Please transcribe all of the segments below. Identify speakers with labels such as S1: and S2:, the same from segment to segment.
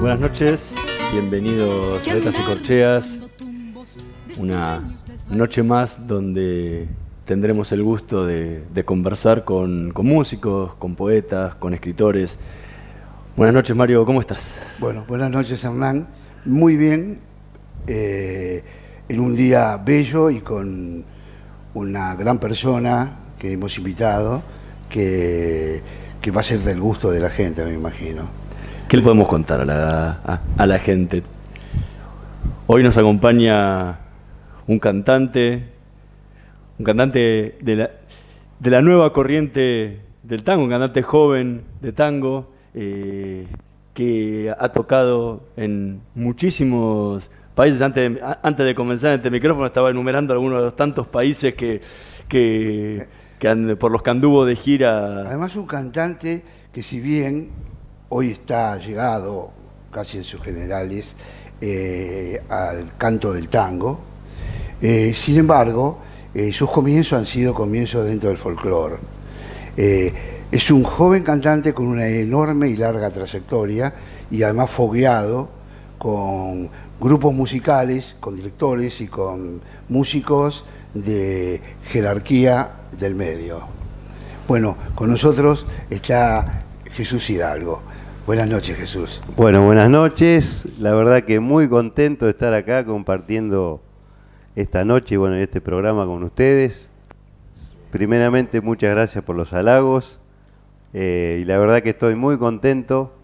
S1: Buenas noches, bienvenidos a Letras y Corcheas. Una noche más donde tendremos el gusto de, conversar con, músicos, con poetas, con escritores. Buenas noches, Mario, ¿cómo estás?
S2: Bueno, buenas noches, Hernán. Muy bien, eh, en un día bello y con una gran persona que hemos invitado, que, que va a ser del gusto de la gente, me imagino.
S1: ¿Qué le podemos contar a la, a, la gente? Hoy nos acompaña un cantante, un cantante de la, de la nueva corriente del tango, un cantante joven de tango, eh, que ha tocado en muchísimos países. Antes de, antes de comenzar este micrófono estaba enumerando algunos de los tantos países que, que, por los que anduvo de gira.
S2: Además un cantante que si bien hoy está llegado casi en sus generales eh, al canto del tango. Eh, sin embargo, eh, sus comienzos han sido comienzos dentro del folclore. es un joven cantante con una enorme y larga trayectoria y además fogueado con grupos musicales, con directores y con músicos de jerarquía del medio. Bueno, con nosotros está Jesús Hidalgo. Buenas noches, Jesús.
S3: Bueno, buenas noches. La verdad que muy contento de estar acá compartiendo esta noche y bueno, este programa con ustedes. Primeramente, muchas gracias por los halagos. Eh, y la verdad que estoy muy contento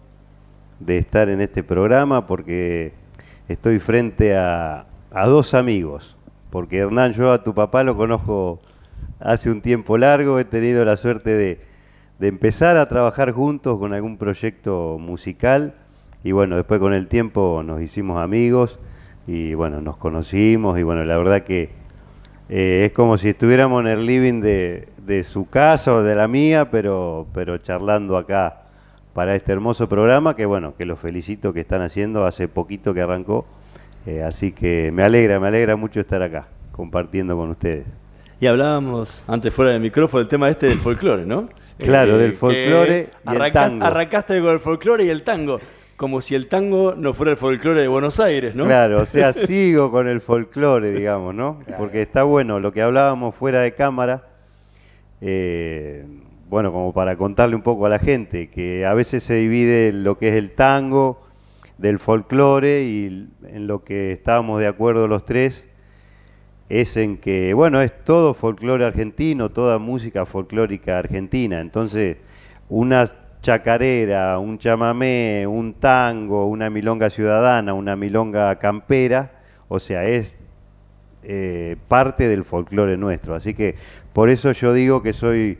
S3: de estar en este programa porque estoy frente a, a dos amigos. Porque Hernán, yo a tu papá lo conozco hace un tiempo largo, he tenido la suerte de de empezar a trabajar juntos con algún proyecto musical y bueno, después con el tiempo nos hicimos amigos y bueno, nos conocimos y bueno, la verdad que eh, es como si estuviéramos en el living de, de, su casa o de la mía, pero, pero charlando acá para este hermoso programa que bueno, que los felicito que están haciendo, hace poquito que arrancó, eh, así que me alegra, me alegra mucho estar acá compartiendo con ustedes.
S1: Y hablábamos antes fuera del micrófono del tema este del folclore, ¿no?
S3: Claro, del folclore y el tango.
S1: Arrancaste con el folclore y el tango. Como si el tango no fuera el folclore de Buenos Aires, ¿no?
S3: Claro, o sea, sigo con el folclore, digamos, ¿no? Porque está bueno lo que hablábamos fuera de cámara. Eh, bueno, como para contarle un poco a la gente, que a veces se divide lo que es el tango del folclore y en lo que estábamos de acuerdo los tres es en que, bueno, es todo folclore argentino, toda música folclórica argentina. Entonces, una chacarera, un chamamé, un tango, una milonga ciudadana, una milonga campera, o sea, es eh, parte del folclore nuestro. Así que por eso yo digo que soy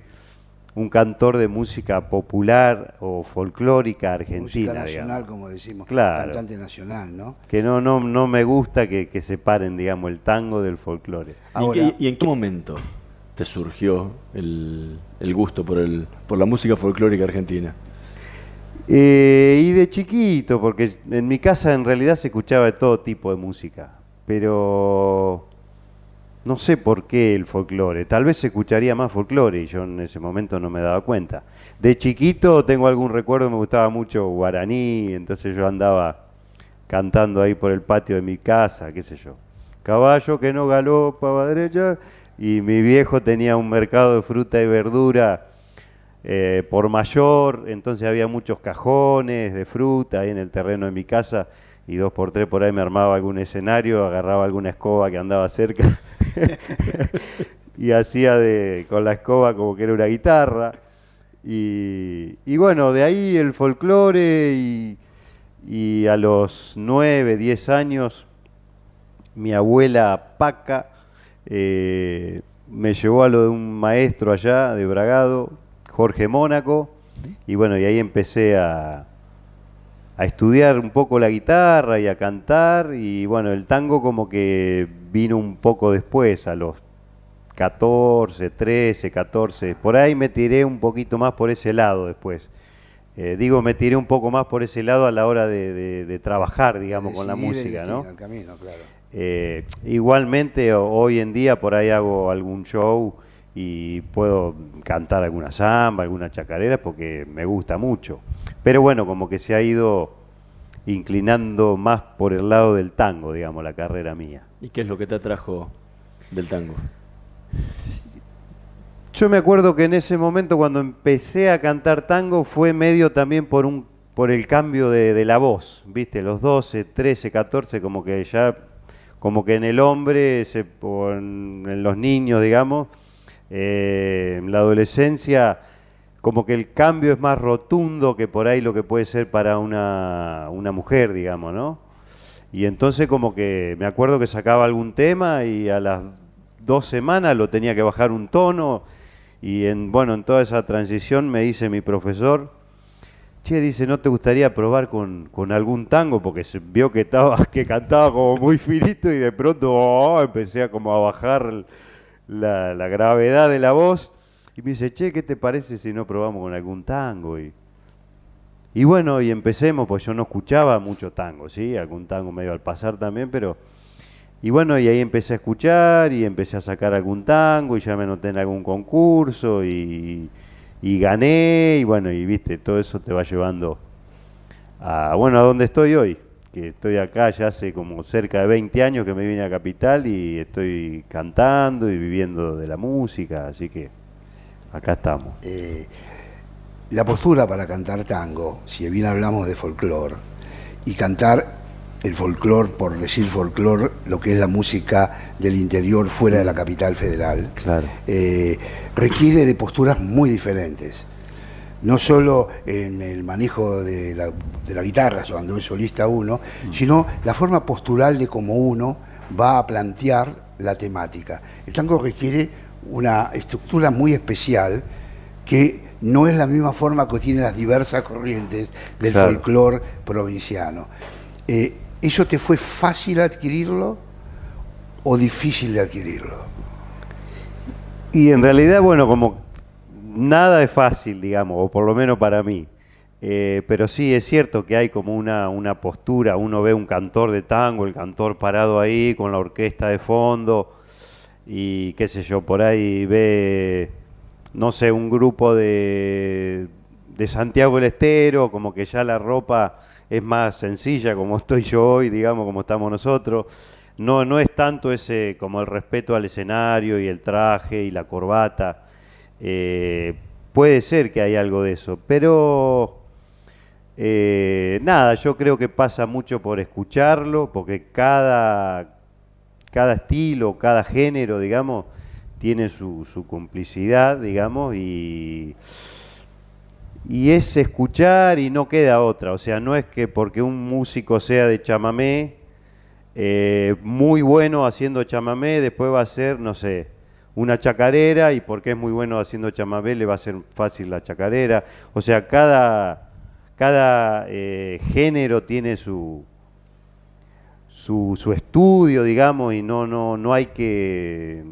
S3: un cantor de música popular o folclórica argentina.
S2: Música nacional, como decimos,
S3: claro.
S2: cantante nacional, ¿no?
S3: Que no, no, no me gusta que, que separen, digamos, el tango del folclore.
S1: ¿Y, en qué momento te surgió el, el, gusto por, el, por la música folclórica argentina?
S3: Eh, y de chiquito, porque en mi casa en realidad se escuchaba de todo tipo de música, pero no sé por qué el folclore. Tal vez se escucharía más folclore y yo en ese momento no me daba cuenta. De chiquito tengo algún recuerdo, me gustaba mucho guaraní, entonces yo andaba cantando ahí por el patio de mi casa, qué sé yo. Caballo que no galopa a derecha y mi viejo tenía un mercado de fruta y verdura eh, por mayor, entonces había muchos cajones de fruta ahí en el terreno de mi casa y dos por tres por ahí me armaba algún escenario, agarraba alguna escoba que andaba cerca y hacía de, con la escoba como que era una guitarra. Y, bueno, de ahí el folclore y, y a los nueve, diez años mi abuela Paca eh, me llevó a lo de un maestro allá de Bragado, Jorge Mónaco, y bueno, y ahí empecé a, a estudiar un poco la guitarra y a cantar, y bueno, el tango como que vino un poco después, a los 14, 13, 14, por ahí me tiré un poquito más por ese lado después. Eh, digo, me tiré un poco más por ese lado a la hora de, trabajar, digamos, con la música, ¿no? Eh, igualmente, hoy en día por ahí hago algún show y puedo cantar alguna samba, alguna chacarera, porque me gusta mucho. Pero bueno, como que se ha ido inclinando más por el lado del tango, digamos, la carrera mía.
S1: ¿Y qué es lo que te atrajo del tango?
S3: Yo me acuerdo que en ese momento cuando empecé a cantar tango fue medio también por un por el cambio de, la voz, ¿viste? Los 12, 13, 14, como que ya, como que en el hombre, se, en, los niños, digamos, eh, en la adolescencia, como que el cambio es más rotundo que por ahí lo que puede ser para una, una mujer, digamos, ¿no? Y entonces como que me acuerdo que sacaba algún tema y a las dos semanas lo tenía que bajar un tono y en, bueno, en toda esa transición me dice mi profesor, che, dice, ¿no te gustaría probar con, algún tango? Porque se vio que, estaba, que cantaba como muy finito y de pronto oh, empecé a como a bajar la, gravedad de la voz. Y me dice, che, ¿qué te parece si no probamos con algún tango? Y, y bueno, y empecemos, pues yo no escuchaba mucho tango, ¿sí? Algún tango medio al pasar también, pero y bueno, y ahí empecé a escuchar y empecé a sacar algún tango y ya me anoté en algún concurso y, gané y bueno, y viste, todo eso te va llevando a, bueno, a donde estoy hoy, que estoy acá ya hace como cerca de 20 años que me vine a Capital y estoy cantando y viviendo de la música, así que acá estamos.
S2: Eh, la postura para cantar tango, si bien hablamos de folclore, y cantar el folclore, por decir folclore, lo que es la música del interior fuera de la capital federal, eh, requiere de posturas muy diferentes. No solo en el manejo de la, guitarra, cuando es solista uno, mm. sino la forma postural de cómo uno va a plantear la temática. El tango requiere una estructura muy especial que no es la misma forma que tienen las diversas corrientes del folclore provinciano. Eh, ¿Eso te fue fácil adquirirlo o difícil de adquirirlo?
S3: Y en realidad, bueno, como nada es fácil, digamos, o por lo menos para mí. Eh, pero sí, es cierto que hay como una, una postura, uno ve un cantor de tango, el cantor parado ahí con la orquesta de fondo y qué sé yo, por ahí ve, no sé, un grupo de, de Santiago del Estero, como que ya la ropa es más sencilla como estoy yo hoy, digamos, como estamos nosotros. No, no es tanto ese como el respeto al escenario y el traje y la corbata. Eh, puede ser que hay algo de eso, pero eh, nada, yo creo que pasa mucho por escucharlo, porque cada, cada estilo, cada género, digamos, tiene su, complicidad, digamos, y y es escuchar y no queda otra. O sea, no es que porque un músico sea de chamamé, eh, muy bueno haciendo chamamé, después va a ser, no sé, una chacarera y porque es muy bueno haciendo chamamé le va a ser fácil la chacarera. O sea, cada, cada eh, género tiene su, su, su, estudio, digamos, y no, no, no hay que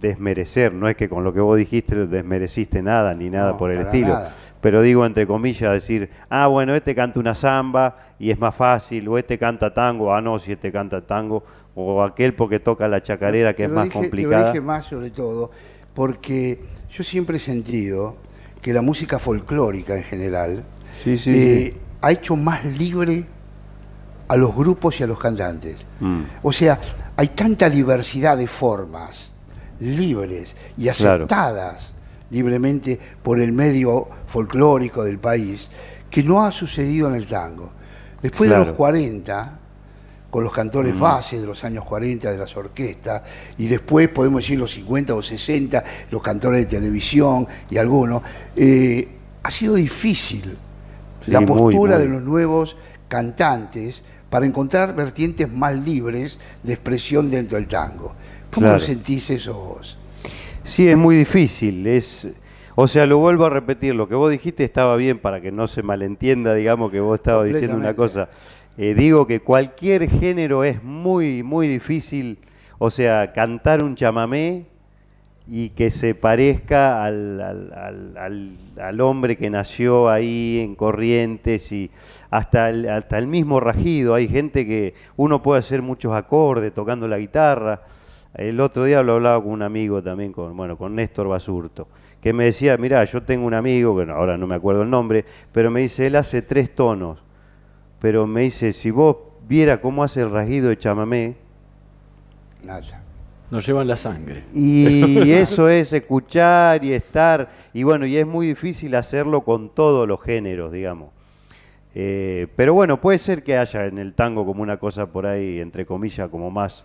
S3: desmerecer, no es que con lo que vos dijiste desmereciste nada ni nada por el estilo, pero digo entre comillas decir, ah bueno, este canta una samba y es más fácil, o este canta tango, ah no, si este canta tango, o aquel porque toca la chacarera que es más complicada.
S2: Te lo dije más sobre todo, porque yo siempre he sentido que la música folclórica en general eh, ha hecho más libre a los grupos y a los cantantes. Mm. O sea, hay tanta diversidad de formas libres y aceptadas libremente por el medio folclórico del país, que no ha sucedido en el tango. Después de los 40, con los cantores base bases de los años 40 de las orquestas, y después podemos decir los 50 o 60, los cantores de televisión y algunos, eh, ha sido difícil la postura de los nuevos cantantes para encontrar vertientes más libres de expresión dentro del tango. ¿Cómo lo sentís eso vos?
S3: Sí, es muy difícil. Es, o sea, lo vuelvo a repetir, lo que vos dijiste estaba bien para que no se malentienda, digamos, que vos estabas diciendo una cosa. Eh, digo que cualquier género es muy, muy difícil, o sea, cantar un chamamé y que se parezca al, al, hombre que nació ahí en Corrientes y hasta el, hasta el mismo rajido. Hay gente que uno puede hacer muchos acordes tocando la guitarra. El otro día lo hablaba con un amigo también, con, bueno, con Néstor Basurto, que me decía, mira, yo tengo un amigo, que ahora no me acuerdo el nombre, pero me dice, él hace tres tonos pero me dice, si vos viera cómo hace el rasguido de chamamé,
S1: Nada. Nos llevan la sangre.
S3: Y eso es escuchar y estar, y bueno, y es muy difícil hacerlo con todos los géneros, digamos. Eh, pero bueno, puede ser que haya en el tango como una cosa por ahí, entre comillas, como más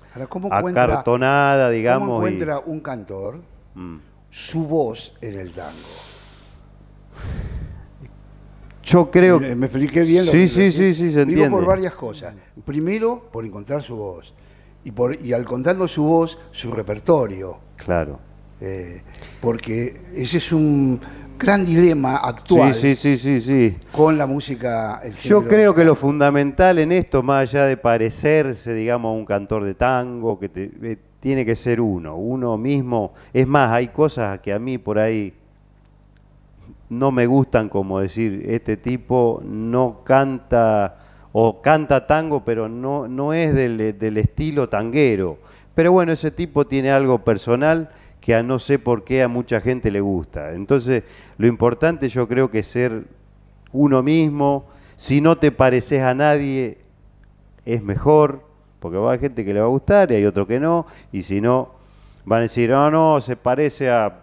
S3: acartonada, digamos. ¿Cómo
S2: encuentra un cantor mm. su voz en el tango?
S3: Yo creo.
S2: Me, me expliqué bien.
S3: Lo sí, sí, sí, sí, se Digo
S2: por varias cosas. Primero, por encontrar su voz. Y, por, y al contando su voz, su repertorio.
S3: Claro.
S2: Eh, porque ese es un gran dilema actual
S3: sí, sí, sí, sí,
S2: con la música.
S3: Yo creo que lo fundamental en esto, más allá de parecerse, digamos, a un cantor de tango, que eh, tiene que ser uno, uno mismo. Es más, hay cosas que a mí por ahí no me gustan como decir, este tipo no canta o canta tango, pero no, no es del, estilo tanguero. Pero bueno, ese tipo tiene algo personal que a no sé por qué a mucha gente le gusta. Entonces, lo importante yo creo que es ser uno mismo. Si no te pareces a nadie, es mejor, porque va a haber gente que le va a gustar y hay otro que no. Y si no, van a decir, no, no, se parece a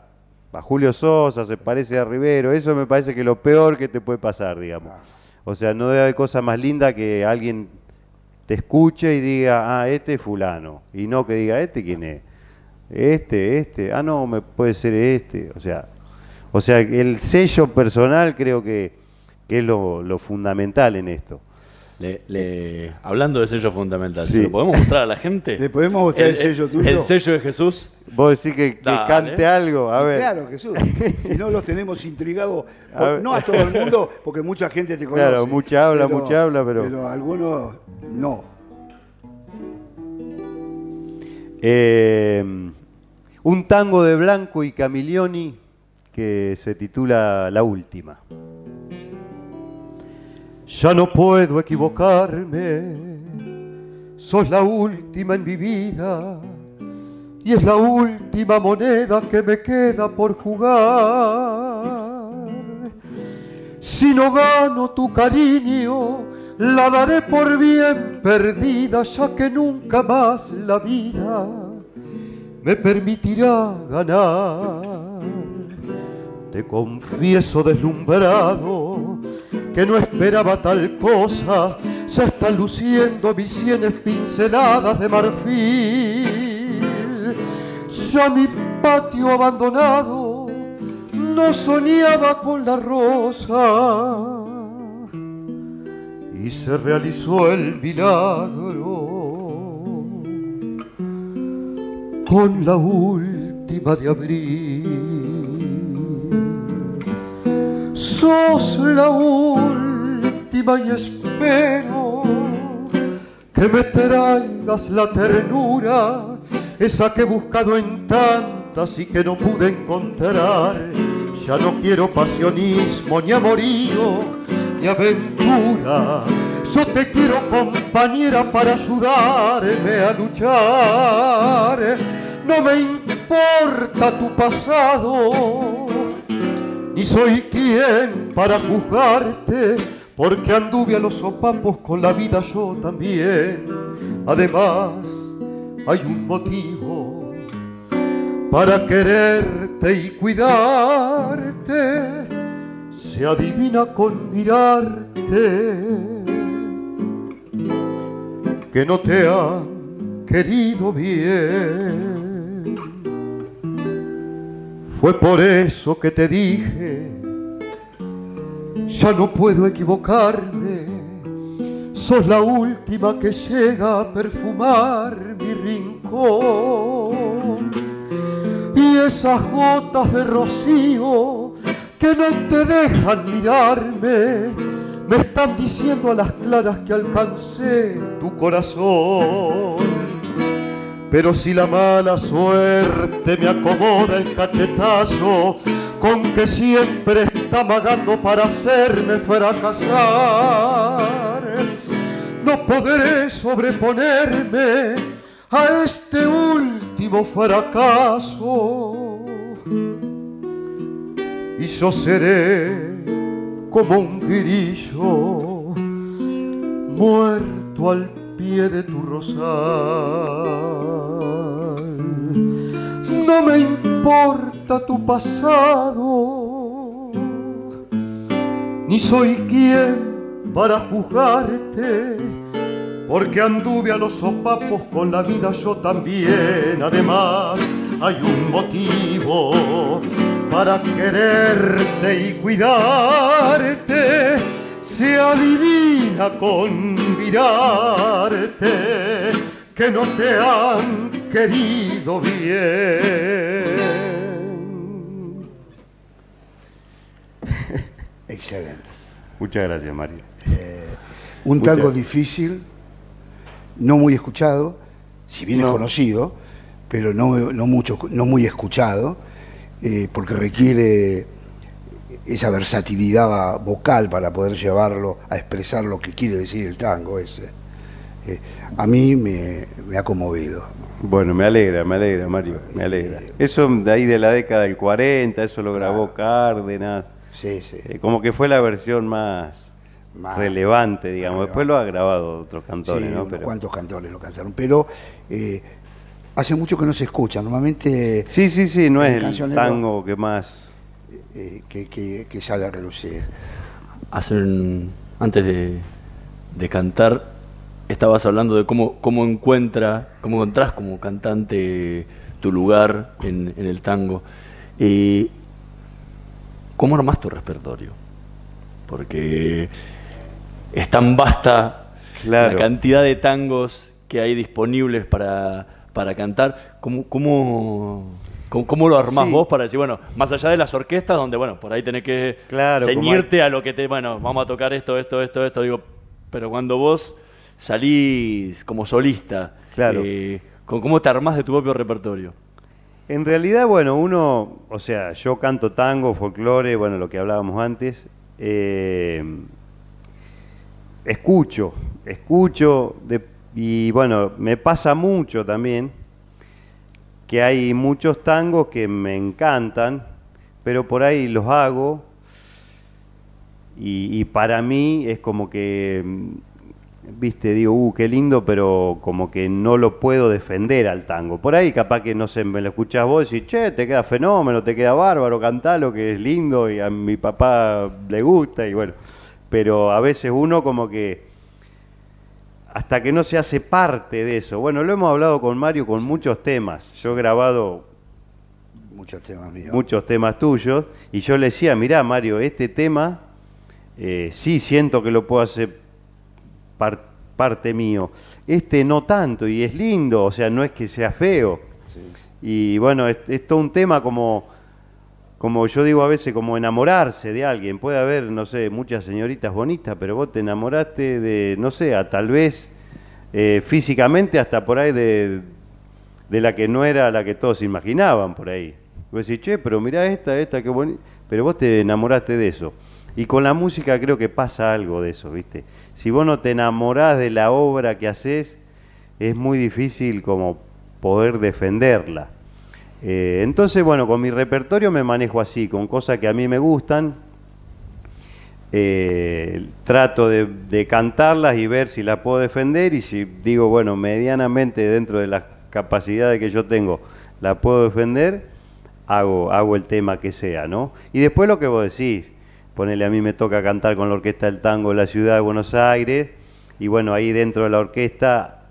S3: a Julio Sosa, se parece a Rivero, eso me parece que es lo peor que te puede pasar, digamos. O sea, no debe haber cosa más linda que alguien te escuche y diga, ah, este es fulano, y no que diga, este quién es, este, este, ah, no, me puede ser este, o sea, o sea, el sello personal creo que, es lo fundamental en esto.
S1: Le, hablando de sello fundamental, ¿lo podemos mostrar a la gente?
S2: ¿Le podemos mostrar el, sello tuyo?
S1: El sello de Jesús.
S3: Vos decís que, cante algo, a ver.
S2: Claro, Jesús. si no los tenemos intrigados, no a todo el mundo, porque mucha gente te conoce.
S3: Claro, mucha habla, mucha habla, pero.
S2: Pero algunos no.
S3: Eh, un tango de Blanco y Camilioni que se titula La Última. Ya no puedo equivocarme, sos la última en mi vida y es la última moneda que me queda por jugar. Si no gano tu cariño, la daré por bien perdida, ya que nunca más la vida me permitirá ganar. Te confieso deslumbrado que no esperaba tal cosa, se están luciendo mis pinceladas de marfil. Ya mi patio abandonado no soñaba con la rosa y se realizó el milagro con la última de abril sos la última y espero que me traigas la ternura, esa que he buscado en tantas y que no pude encontrar. Ya no quiero pasionismo, ni amorío, ni aventura. Yo te quiero compañera para ayudarme a luchar. No me importa tu pasado y soy quien para juzgarte, porque anduve a los sopapos con la vida yo también. Además, hay un motivo
S4: para quererte y cuidarte, se adivina con mirarte que no te han querido bien. Fue por eso que te dije, ya no puedo equivocarme, sos la última que llega a perfumar mi rincón y esas gotas de rocío que no te dejan mirarme, me están diciendo a las claras que alcancé tu corazón. Pero si la mala suerte me acomoda el cachetazo con que siempre está amagando para hacerme fracasar, no podré sobreponerme a este último fracaso. Y yo seré como un grillo muerto al pie de tu rosal. No me importa tu pasado, ni soy quien para juzgarte porque anduve a los sopapos con la vida yo también. Además, hay un motivo para quererte y cuidarte. Se adivina con mirarte que no te han querido bien.
S2: Excelente.
S3: Muchas gracias, Mario.
S2: Eh, un tango difícil, no muy escuchado, si bien
S3: No.
S2: es conocido, pero no, no, mucho, no muy escuchado, eh, porque requiere esa versatilidad vocal para poder llevarlo a expresar lo que quiere decir el tango ese. Eh, a mí me, me ha conmovido.
S3: Bueno, me alegra, me alegra, Mario, me alegra. Eso de ahí de la década del 40, eso lo grabó Cárdenas.
S2: Sí, sí.
S3: Eh, como que fue la versión más,
S2: Más-
S3: relevante, digamos.
S2: más
S3: Después lo ha grabado otros cantores,
S2: Sí,
S3: ¿no?
S2: unos
S3: Pero-
S2: cuantos cantores lo cantaron, pero eh, hace mucho que no se escucha. Normalmente
S3: Sí, sí, sí, no es el tango que más...
S2: eh, que, que- que sale a relucir.
S1: Hace un- antes de, de cantar, estabas hablando de cómo, cómo encuentra, cómo encontrás como cantante tu lugar en, en el tango. Eh, ¿Cómo armás tu repertorio? Porque es tan vasta
S3: Claro.
S1: la cantidad de tangos que hay disponibles para, para cantar. ¿Cómo, cómo, cómo, cómo lo armás
S3: Sí.
S1: vos para decir, bueno, más allá de las orquestas, donde, bueno, por ahí tenés que
S3: Claro,
S1: ceñirte a lo que te, bueno, vamos a tocar esto, esto, esto, esto, digo, pero cuando vos salís como solista,
S3: Claro.
S1: eh, ¿cómo cómo te armás de tu propio repertorio?
S3: En realidad, bueno, uno, o sea, yo canto tango, folclore, bueno, lo que hablábamos antes, eh, escucho, escucho, de- y bueno, me pasa mucho también que hay muchos tangos que me encantan, pero por ahí los hago y, para mí es como que, mm, viste, digo, uh, qué lindo, pero como que no lo puedo defender al tango. Por ahí capaz que, no sé, me lo escuchás vos y che, te queda fenómeno, te queda bárbaro, cantalo, que es lindo y a mi papá le gusta y bueno. Pero a veces uno como que hasta que no se hace parte de eso. Bueno, lo hemos hablado con Mario con muchos temas. Yo he grabado
S2: Muchos temas míos.
S3: muchos temas tuyos y yo le decía, mirá Mario, este tema eh, sí siento que lo puedo hacer par- parte mío. Este no tanto y es lindo, o sea, no es que sea feo. Y bueno, es, es todo un tema como, como yo digo a veces, como enamorarse de alguien. Puede haber, no sé, muchas señoritas bonitas, pero vos te enamoraste de, no sé, a tal vez eh, físicamente hasta por ahí de, de la que no era la que todos imaginaban por ahí. Vos decís, che, pero mirá esta, esta, qué bonita. Pero vos te enamoraste de eso. Y con la música creo que pasa algo de eso, ¿viste? Si vos no te enamorás de la obra que haces, es muy difícil como poder defenderla. Eh, entonces, bueno, con mi repertorio me manejo así, con cosas que a mí me gustan. Eh, trato de, cantarlas y ver si las puedo defender y si digo, bueno, medianamente dentro de las capacidades que yo tengo, la puedo defender, hago, hago el tema que sea, ¿no? Y después lo que vos decís, ponele a mí me toca cantar con la Orquesta del Tango de la Ciudad de Buenos Aires, y bueno, ahí dentro de la orquesta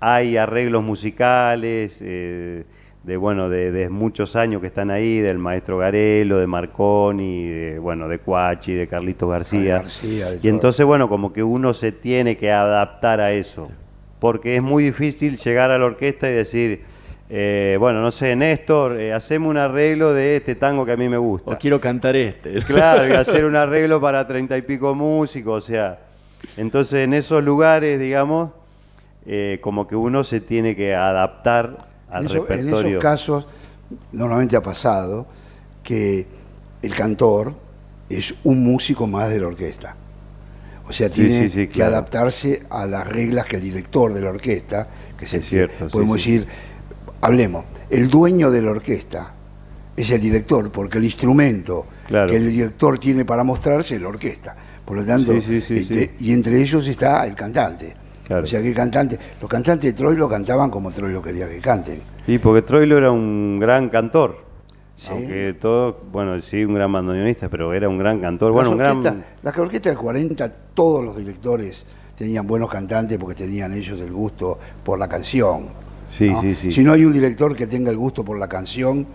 S3: hay arreglos musicales, eh, de bueno, de, muchos años que están ahí, del maestro Garelo, de Marconi, de, bueno, de Cuachi, de Carlitos García. y entonces, bueno, como que uno se tiene que adaptar a eso, porque es muy difícil llegar a la orquesta y decir, eh, bueno, no sé, Néstor, eh, hacemos un arreglo de este tango que a mí me gusta.
S1: O quiero cantar este.
S3: Claro, y hacer un arreglo para treinta y pico músicos, o sea, entonces en esos lugares, digamos, eh, como que uno se tiene que adaptar en
S2: esos casos, normalmente ha pasado que el cantor es un músico más de la orquesta. O sea, tiene que adaptarse a las reglas que el director de la orquesta, que es, cierto, podemos decir, hablemos, el dueño de la orquesta es el director, porque el instrumento que el director tiene para mostrarse es la orquesta. Por lo tanto, este, y entre ellos está el cantante. O sea que el cantante, los cantantes de Troilo cantaban como Troilo quería que canten.
S3: Sí, porque Troilo era un gran cantor. Aunque todo, bueno, sí, un gran bandoneonista, pero era un gran cantor. Bueno,
S2: la orquesta del 40, todos los directores tenían buenos cantantes porque tenían ellos el gusto por la canción. Sí, sí, sí. Si no hay un director que tenga el gusto por la canción,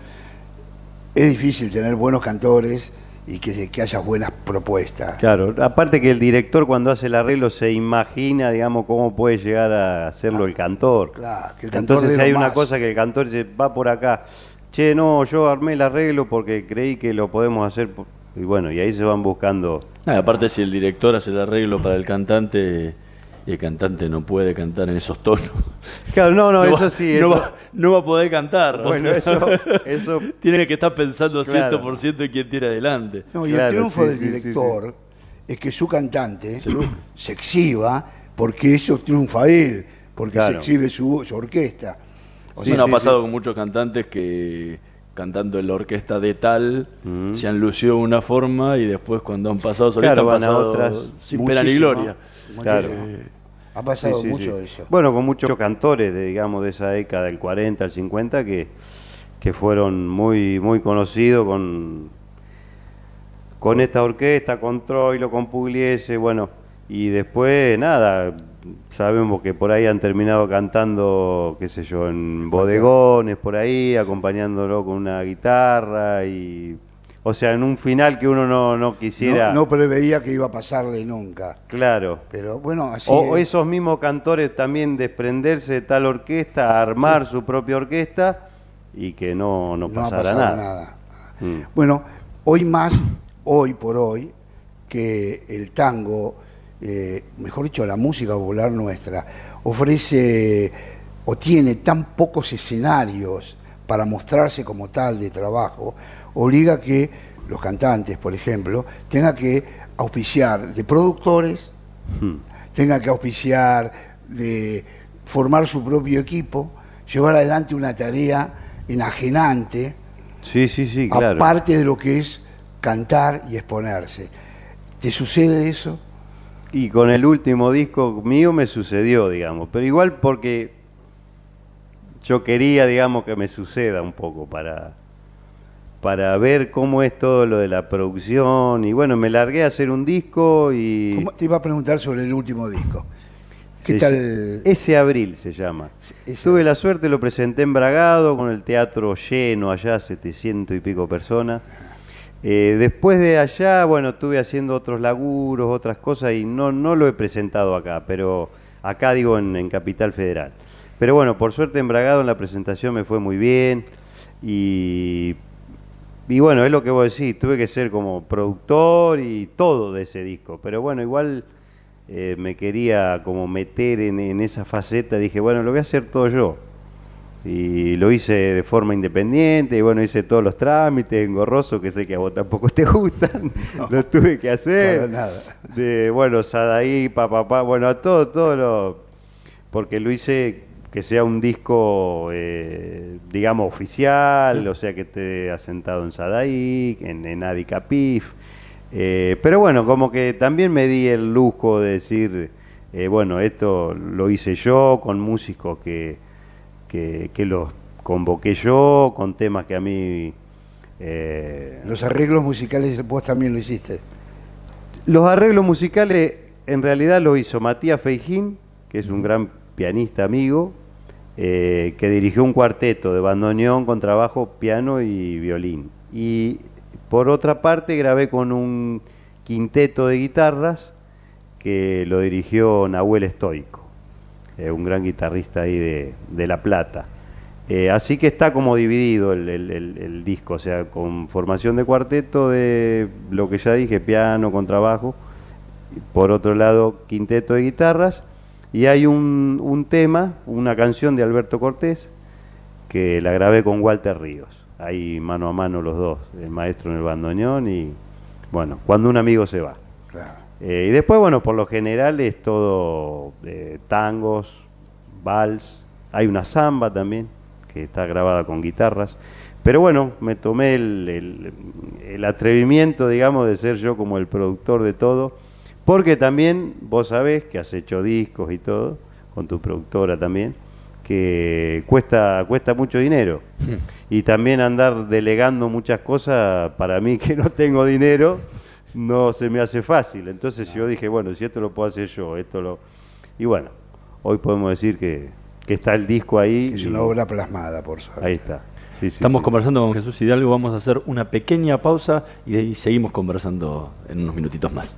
S2: es difícil tener buenos cantores y que, que, haya buenas propuestas.
S3: Claro, aparte que el director cuando hace el arreglo se imagina, digamos, cómo puede llegar a hacerlo el cantor. Claro, que el cantor Entonces hay una cosa que el cantor se va por acá, che, no, yo armé el arreglo porque creí que lo podemos hacer, y bueno, y ahí se van buscando...
S1: aparte si el director hace el arreglo para el cantante y el cantante no puede cantar en esos tonos.
S3: Claro, no, no, eso sí.
S1: No, va, no, va, a poder cantar.
S3: Bueno, eso, eso.
S1: Tiene que estar pensando claro. 100% en quién tiene adelante.
S2: No, y el triunfo del director es que su cantante se exhiba porque eso triunfa él, porque se exhibe su, orquesta.
S1: O sea, ha pasado con muchos cantantes que cantando en la orquesta de tal mm. se han lucido de una forma y después cuando han pasado solitos han pasado otras, sin pena ni gloria.
S3: Claro.
S2: Ha pasado mucho eso.
S3: Bueno, con muchos cantores, de, digamos, de esa década del 40 al 50 que, que fueron muy, muy conocidos con, con esta orquesta, con Troilo, con Pugliese, bueno, y después nada, sabemos que por ahí han terminado cantando, qué sé yo, en bodegones, por ahí, acompañándolo con una guitarra y o sea, en un final que uno no, no quisiera.
S2: No, preveía que iba a pasarle nunca.
S3: Claro.
S2: Pero bueno, así.
S3: O, esos mismos cantores también desprenderse de tal orquesta, armar su propia orquesta y que no, no, pasara nada.
S2: Mm. Bueno, hoy más, hoy por hoy, que el tango, eh, mejor dicho, la música popular nuestra, ofrece o tiene tan pocos escenarios para mostrarse como tal de trabajo, obliga que los cantantes, por ejemplo, tengan que auspiciar de productores, hmm. tengan que auspiciar de formar su propio equipo, llevar adelante una tarea enajenante,
S3: sí, sí, sí,
S2: aparte de lo que es cantar y exponerse. ¿Te sucede eso?
S3: Y con el último disco mío me sucedió, digamos, pero igual porque yo quería, digamos, que me suceda un poco para, para ver cómo es todo lo de la producción. Y bueno, me largué a hacer un disco y...
S2: Te iba a preguntar sobre el último disco. ¿Qué tal?
S3: Ese abril se llama. Tuve la suerte, lo presenté en Bragado con el teatro lleno allá, 700 y pico personas. Eh, después de allá, bueno, estuve haciendo otros laburos, otras cosas y no, no lo he presentado acá, pero acá digo en, en Capital Federal. Pero bueno, por suerte en Bragado en la presentación me fue muy bien y y bueno, es lo que vos decís, tuve que ser como productor y todo de ese disco, pero bueno, igual eh, me quería como meter en, esa faceta, dije, bueno, lo voy a hacer todo yo. Y lo hice de forma independiente, y bueno, hice todos los trámites engorrosos, que sé que a vos tampoco te gustan, lo tuve que hacer. nada. De, bueno, Sadaí, papá, pa, bueno, a todo, todo lo... Porque lo hice que sea un disco, eh, digamos, oficial, o sea, que esté asentado en Sadaí, en, en Adi eh, pero bueno, como que también me di el lujo de decir, eh, bueno, esto lo hice yo con músicos que, que, los convoqué yo con temas que a mí...
S2: eh, los arreglos musicales vos también lo hiciste.
S3: Los arreglos musicales en realidad lo hizo Matías Feijín, que es un gran pianista amigo, eh, que dirigió un cuarteto de bandoneón con trabajo, piano y violín. Y por otra parte grabé con un quinteto de guitarras que lo dirigió Nahuel Estoico, eh, un gran guitarrista ahí de, La Plata. Eh, así que está como dividido el, disco, o sea, con formación de cuarteto de lo que ya dije, piano, con trabajo, por otro lado, quinteto de guitarras, y hay un, un tema, una canción de Alberto Cortés, que la grabé con Walter Ríos, ahí mano a mano los dos, el maestro en el bandoneón y, bueno, cuando un amigo se va. Eh, y después, bueno, por lo general es todo eh, tangos, vals, hay una samba también, que está grabada con guitarras. Pero bueno, me tomé el, atrevimiento, digamos, de ser yo como el productor de todo, porque también vos sabés que has hecho discos y todo, con tu productora también, que cuesta, cuesta mucho dinero. Hmm. Y también andar delegando muchas cosas, para mí que no tengo dinero, no se me hace fácil. Entonces yo dije, bueno, si esto lo puedo hacer yo, esto lo... Y bueno, hoy podemos decir que, está el disco ahí.
S2: Es una obra plasmada, por suerte.
S3: Ahí está.
S1: Estamos conversando con Jesús Hidalgo, vamos a hacer una pequeña pausa y de ahí seguimos conversando en unos minutitos más.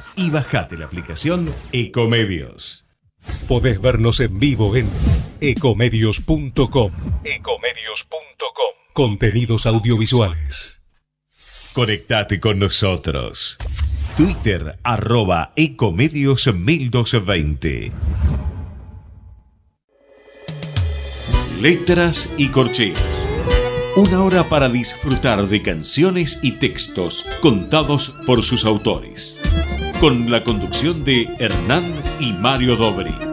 S5: y bajate la aplicación Ecomedios. Podés vernos en vivo en ecomedios.com. Ecomedios.com. Contenidos audiovisuales. Conectate con nosotros. Twitter arroba Ecomedios 1220. Letras y corcheas. Una hora para disfrutar de canciones y textos contados por sus autores con la conducción de Hernán y Mario Dobri.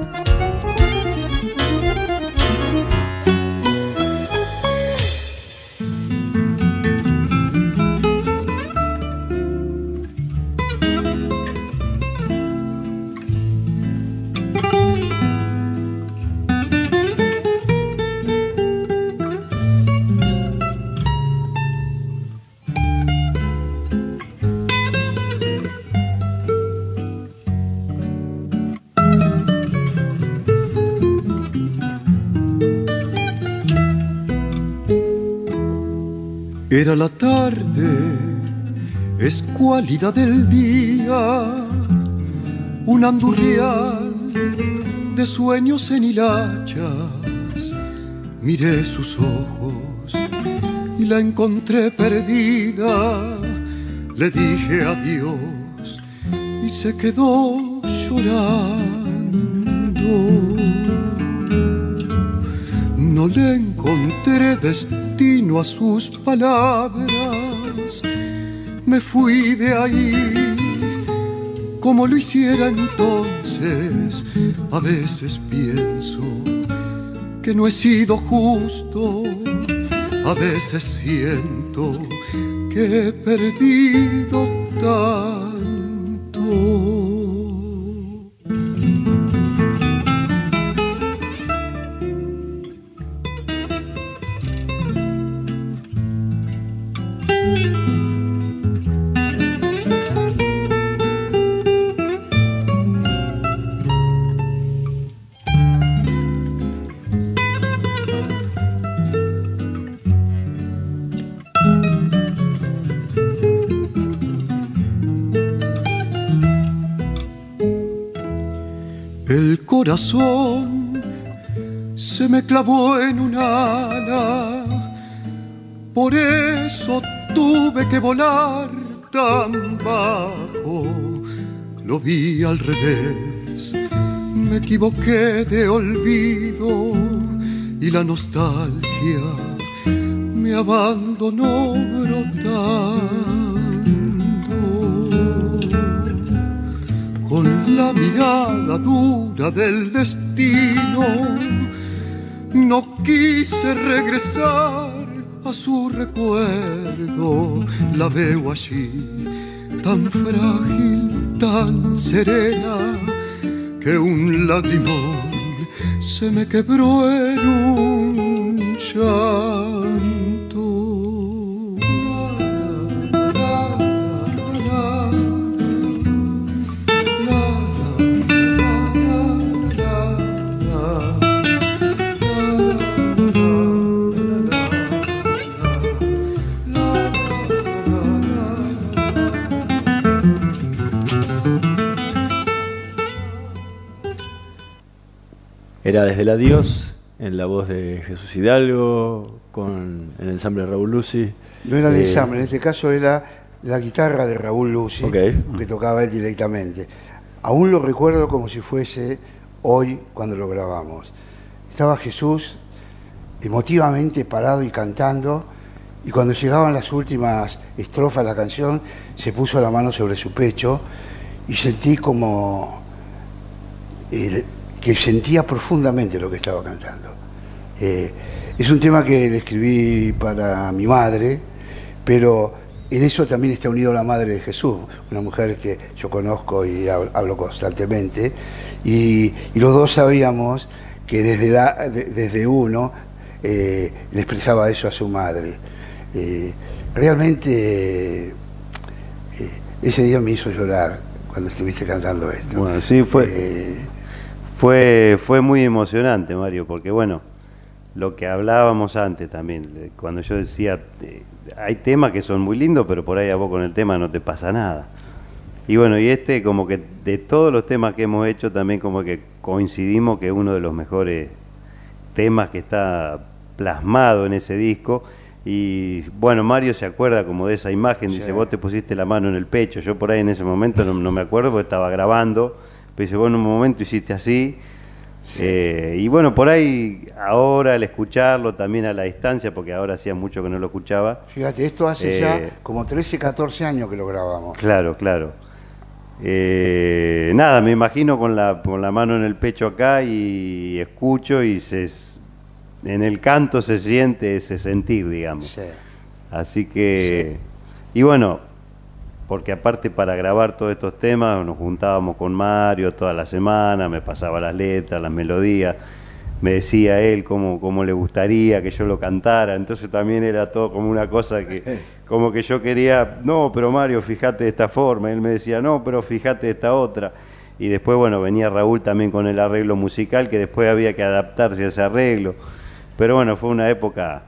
S4: Era la tarde, escuálida del día, un andurrial de sueños en hilachas. Miré sus ojos y la encontré perdida. Le dije adiós y se quedó llorando. No le encontré a sus palabras. Me fui de ahí como lo hiciera entonces. A veces pienso que no he sido justo. A veces siento que he perdido tanto. Se me clavó en un ala, por eso tuve que volar tan bajo. Lo vi al revés, me equivoqué de olvido y la nostalgia me abandonó brotando mirada dura del destino. No quise regresar a su recuerdo, la veo allí, tan frágil, tan serena, que un lagrimón se me quebró en un llanto.
S1: Era desde el adiós, en la voz de Jesús Hidalgo, con el ensamble Raúl Lucy.
S2: No era de
S1: Eh,
S2: examen, en este caso era la guitarra de Raúl Lucy, que tocaba él directamente. Aún lo recuerdo como si fuese hoy cuando lo grabamos. Estaba Jesús emotivamente parado y cantando, y cuando llegaban las últimas estrofas de la canción, se puso la mano sobre su pecho y sentí como el- que sentía profundamente lo que estaba cantando. Eh, es un tema que le escribí para mi madre, pero en eso también está unido la madre de Jesús, una mujer que yo conozco y hab- hablo constantemente, y, y los dos sabíamos que desde, la- de- desde uno eh, le expresaba eso a su madre. Eh, realmente eh, ese día me hizo llorar cuando estuviste cantando esto.
S3: Bueno, sí, fue, fue, fue muy emocionante, Mario, porque bueno, lo que hablábamos antes también, cuando yo decía, eh, hay temas que son muy lindos, pero por ahí a vos con el tema no te pasa nada. Y bueno, y este como que de todos los temas que hemos hecho también como que coincidimos que es uno de los mejores temas que está plasmado en ese disco. Y bueno, Mario se acuerda como de esa imagen, dice, vos te pusiste la mano en el pecho. Yo por ahí en ese momento no, no me acuerdo porque estaba grabando, pero dice, vos en un momento hiciste así. Eh, y bueno, por ahí ahora al escucharlo también a la distancia, porque ahora hacía mucho que no lo escuchaba.
S2: Fíjate, esto hace
S3: Eh,
S2: ya como 13, 14 años que lo grabamos.
S3: Claro, claro. Eh, nada, me imagino con la, con la mano en el pecho acá y escucho y se, en el canto se siente ese sentir, digamos.
S2: Sí.
S3: Así que, y bueno, porque aparte para grabar todos estos temas nos juntábamos con Mario toda la semana, me pasaba las letras, las melodías, me decía él cómo, cómo le gustaría que yo lo cantara, entonces también era todo como una cosa que, como que yo quería, no, pero Mario, fíjate de esta forma, él me decía, no, pero fíjate de esta otra. Y después, bueno, venía Raúl también con el arreglo musical, que después había que adaptarse a ese arreglo. Pero bueno, fue una época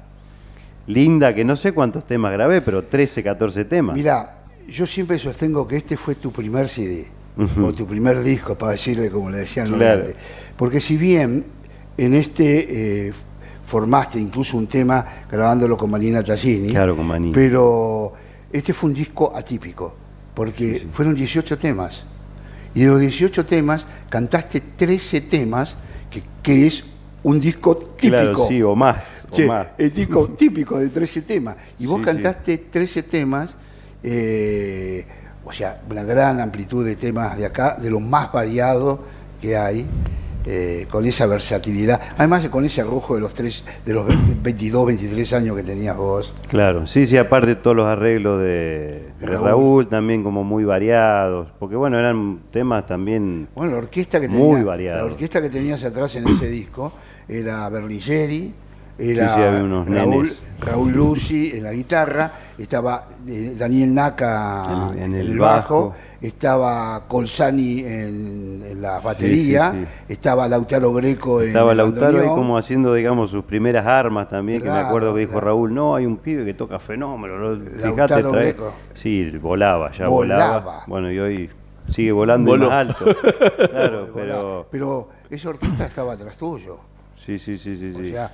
S3: linda, que no sé cuántos temas grabé, pero 13, 14 temas.
S2: Mira, yo siempre sostengo que este fue tu primer CD, o tu primer disco, para decirle como le decían los
S3: Claro.
S2: grandes. Porque si bien en este eh, formaste incluso un tema grabándolo con Marina Tassini,
S3: Claro, con Manini.
S2: pero este fue un disco atípico, porque fueron 18 temas. Y de los 18 temas, cantaste 13 temas, que, que es un disco típico.
S3: Claro, sí, o más. o más.
S2: el disco típico de 13 temas. Y vos
S3: Sí,
S2: cantaste 13 temas, eh, o sea, una gran amplitud de temas de acá, de lo más variado que hay, eh, con esa versatilidad. Además, con ese arrojo de los, tres, de los 22, 23 años que tenías vos.
S3: Claro, sí, sí, aparte todos los arreglos de,
S2: Raúl.
S3: Raúl. también como muy variados, porque bueno, eran temas también
S2: Bueno, la orquesta que
S3: muy
S2: tenía, la
S3: variados.
S2: orquesta que tenías atrás en ese disco era Berlingeri, era
S3: Sí, sí, había unos
S2: Raúl. Raúl Lucy en la guitarra, estaba eh, Daniel Naca
S3: En-
S2: en,
S3: en el
S2: el bajo,
S3: bajo.
S2: estaba Colsani en, en la batería,
S3: sí, sí.
S2: estaba Lautaro Greco en
S3: Estaba Lautaro ahí como haciendo, digamos, sus primeras armas también, que me acuerdo que dijo
S2: claro.
S3: Raúl, no, hay un pibe que toca fenómeno, ¿no? fíjate,
S2: Lautaro
S3: trae...
S2: Greco.
S3: Sí, volaba, ya volaba.
S2: Volaba.
S3: Bueno, y hoy sigue volando más alto. claro, pero...
S2: Pero esa orquesta estaba atrás tuyo.
S3: Sí, sí, sí, sí.
S2: O
S3: sí.
S2: sea,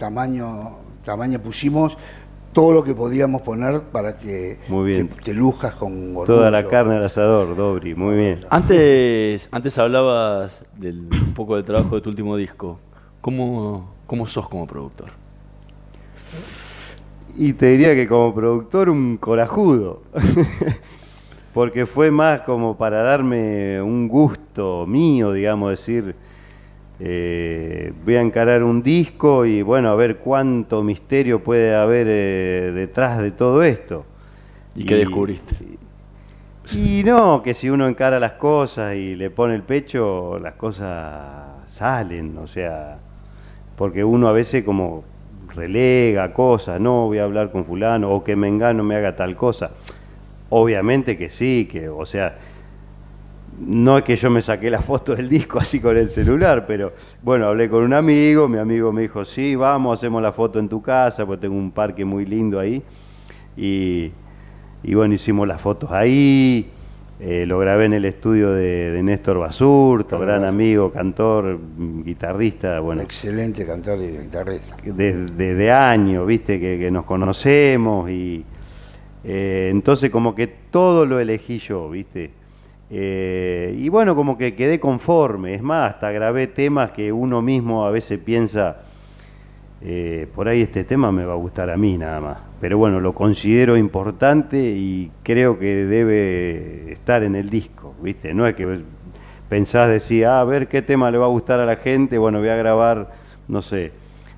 S2: tamaño, tamaño pusimos todo lo que podíamos poner para que
S3: Muy bien.
S2: Te, te luzcas con orgullo.
S3: Toda la carne al asador, Dobri, muy bien.
S1: Antes, antes hablabas del, un poco del trabajo de tu último disco. ¿Cómo, cómo sos como productor?
S3: Y te diría que como productor un corajudo. Porque fue más como para darme un gusto mío, digamos, decir, eh, voy a encarar un disco y bueno, a ver cuánto misterio puede haber eh, detrás de todo esto.
S1: ¿Y qué descubriste?
S3: Y no, que si uno encara las cosas y le pone el pecho, las cosas salen, o sea, porque uno a veces como relega cosas, no voy a hablar con fulano, o que Mengano me haga tal cosa. Obviamente que sí, que, o sea, no es que yo me saqué la foto del disco así con el celular, pero bueno, hablé con un amigo, mi amigo me dijo, sí, vamos, hacemos la foto en tu casa, pues tengo un parque muy lindo ahí. Y, y bueno, hicimos las fotos ahí, eh, lo grabé en el estudio de, de Néstor Basurto,
S2: Néstor
S3: gran amigo, cantor, guitarrista, bueno,
S2: Excelente cantor y guitarrista.
S3: desde de años, viste, que, que nos conocemos y eh, entonces como que todo lo elegí yo, viste. Eh, y bueno, como que quedé conforme, es más, hasta grabé temas que uno mismo a veces piensa, eh, por ahí este tema me va a gustar a mí nada más. Pero bueno, lo considero importante y creo que debe estar en el disco, ¿viste? No es que pensás decir, ah, a ver qué tema le va a gustar a la gente, bueno, voy a grabar, no sé,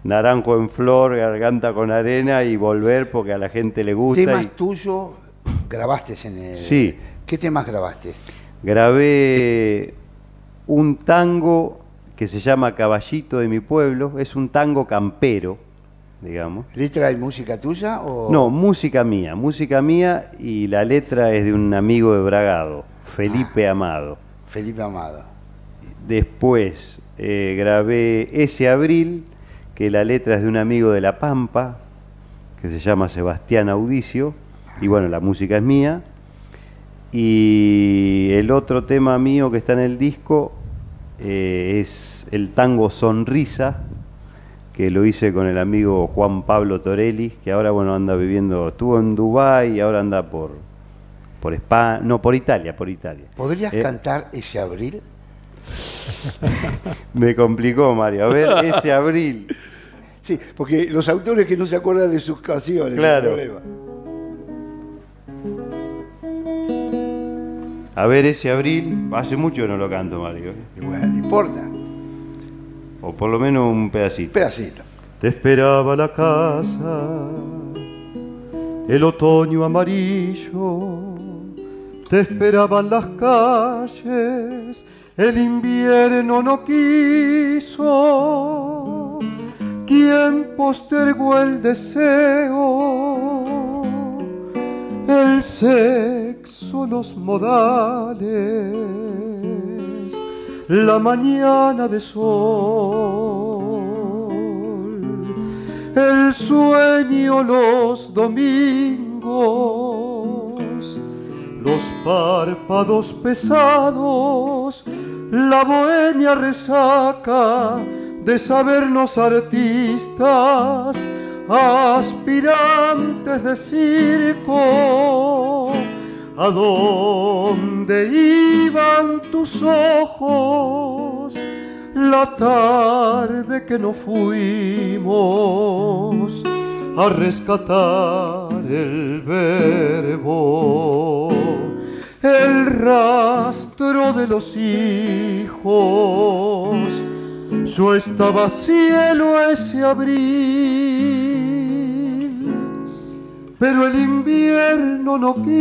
S3: Naranjo en Flor, Garganta con Arena y volver porque a la gente le gusta.
S2: ¿Temas
S3: y-
S2: tuyos grabaste en el...
S3: Sí.
S2: ¿Qué temas grabaste?
S3: Grabé un tango que se llama Caballito de mi pueblo, es un tango campero, digamos.
S2: ¿Letra y música tuya o...?
S3: No, música mía, música mía y la letra es de un amigo de Bragado, Felipe Amado.
S2: Felipe Amado.
S3: Después eh, grabé Ese Abril, que la letra es de un amigo de La Pampa, que se llama Sebastián Audicio, y bueno, la música es mía. Y el otro tema mío que está en el disco eh, es el tango Sonrisa, que lo hice con el amigo Juan Pablo Torelli, que ahora bueno anda viviendo, estuvo en Dubái y ahora anda por por España, no por Italia, por Italia.
S2: ¿Podrías
S3: Eh,
S2: cantar ese abril?
S3: Me complicó Mario, a ver, ese abril.
S2: Sí, porque los autores que no se acuerdan de sus canciones.
S3: Claro.
S2: el problema.
S3: A ver, ese abril, hace mucho que no lo canto, Mario.
S2: Y bueno, no importa.
S3: O por lo menos un pedacito.
S2: Pedacito.
S4: Te esperaba la casa, el otoño amarillo, te esperaban las calles, el invierno no quiso. ¿Quién postergó el deseo? El sexo, los modales, la mañana de sol, el sueño los domingos, los párpados pesados, la bohemia resaca de sabernos artistas, aspirantes de circo. ¿A dónde iban tus ojos la tarde que nos fuimos a rescatar el verbo, el rastro de los hijos, yo estaba cielo ese abril, pero el invierno no quiso.